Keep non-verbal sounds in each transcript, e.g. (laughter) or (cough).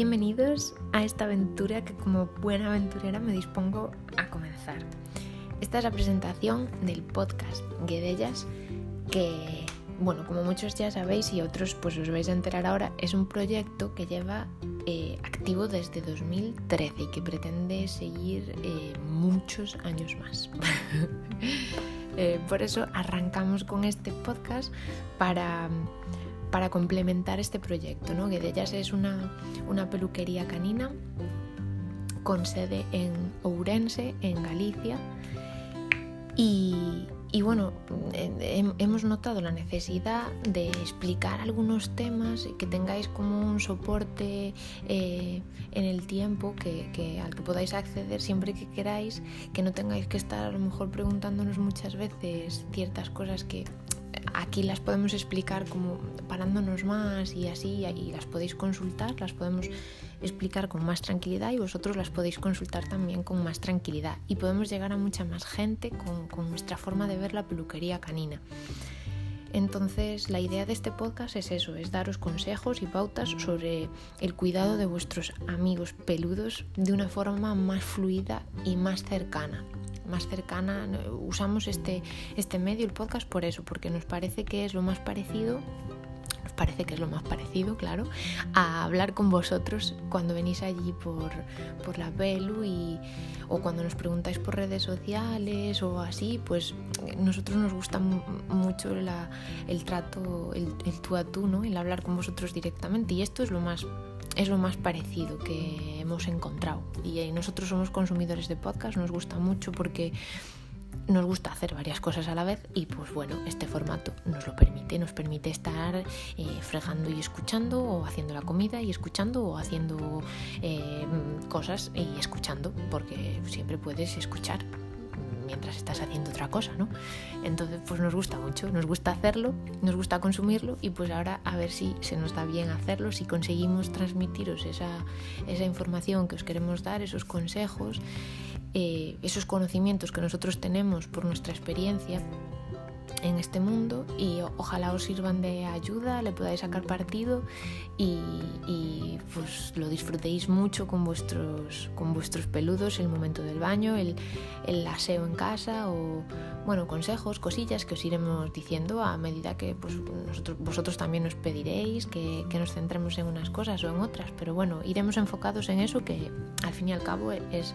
Bienvenidos a esta aventura que como buena aventurera me dispongo a comenzar. Esta es la presentación del podcast Guedellas que, bueno, como muchos ya sabéis y otros pues os vais a enterar ahora, es un proyecto que lleva eh, activo desde 2013 y que pretende seguir eh, muchos años más. (laughs) Eh, por eso arrancamos con este podcast para para complementar este proyecto. ¿no? Guedellas es una, una peluquería canina con sede en Ourense, en Galicia. Y, y bueno, hemos notado la necesidad de explicar algunos temas que tengáis como un soporte eh, en el tiempo que, que, al que podáis acceder siempre que queráis, que no tengáis que estar a lo mejor preguntándonos muchas veces ciertas cosas que aquí las podemos explicar como parándonos más y así, y las podéis consultar, las podemos explicar con más tranquilidad y vosotros las podéis consultar también con más tranquilidad. Y podemos llegar a mucha más gente con, con nuestra forma de ver la peluquería canina. Entonces, la idea de este podcast es eso, es daros consejos y pautas sobre el cuidado de vuestros amigos peludos de una forma más fluida y más cercana más cercana. Usamos este, este medio, el podcast, por eso, porque nos parece que es lo más parecido nos parece que es lo más parecido, claro, a hablar con vosotros cuando venís allí por, por la pelu y, o cuando nos preguntáis por redes sociales o así, pues nosotros nos gusta mucho el trato, el, el tú a tú, ¿no? el hablar con vosotros directamente y esto es lo más es lo más parecido que hemos encontrado. Y eh, nosotros somos consumidores de podcast, nos gusta mucho porque nos gusta hacer varias cosas a la vez y pues bueno, este formato nos lo permite, nos permite estar eh, fregando y escuchando o haciendo la comida y escuchando o haciendo eh, cosas y escuchando, porque siempre puedes escuchar mientras estás haciendo otra cosa, ¿no? Entonces, pues nos gusta mucho, nos gusta hacerlo, nos gusta consumirlo y pues ahora a ver si se nos da bien hacerlo, si conseguimos transmitiros esa, esa información que os queremos dar, esos consejos, eh, esos conocimientos que nosotros tenemos por nuestra experiencia en este mundo y ojalá os sirvan de ayuda, le podáis sacar partido y, lo disfrutéis mucho con vuestros, con vuestros peludos, el momento del baño, el, el, aseo en casa o bueno, consejos, cosillas que os iremos diciendo a medida que pues, nosotros, vosotros también nos pediréis que, que nos centremos en unas cosas o en otras, pero bueno, iremos enfocados en eso que al fin y al cabo es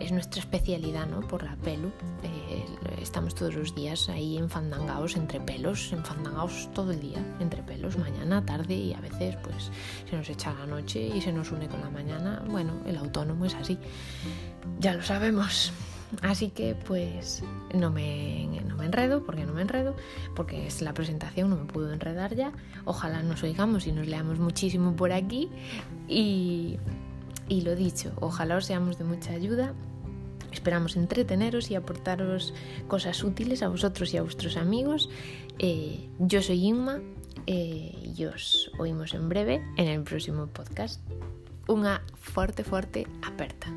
es nuestra especialidad, ¿no? Por la pelu. Eh, estamos todos los días ahí enfandangados entre pelos, enfandangados todo el día entre pelos, mañana, tarde y a veces pues se nos echa la noche y se nos une con la mañana. Bueno, el autónomo es así. Ya lo sabemos. Así que pues no me, no me enredo, porque no me enredo, porque es la presentación, no me puedo enredar ya. Ojalá nos oigamos y nos leamos muchísimo por aquí. Y, y lo dicho, ojalá os seamos de mucha ayuda Esperamos entreteneros y aportaros cosas útiles a vosotros y a vuestros amigos. Eh, yo soy Inma eh, y os oímos en breve en el próximo podcast. Una fuerte, fuerte aperta.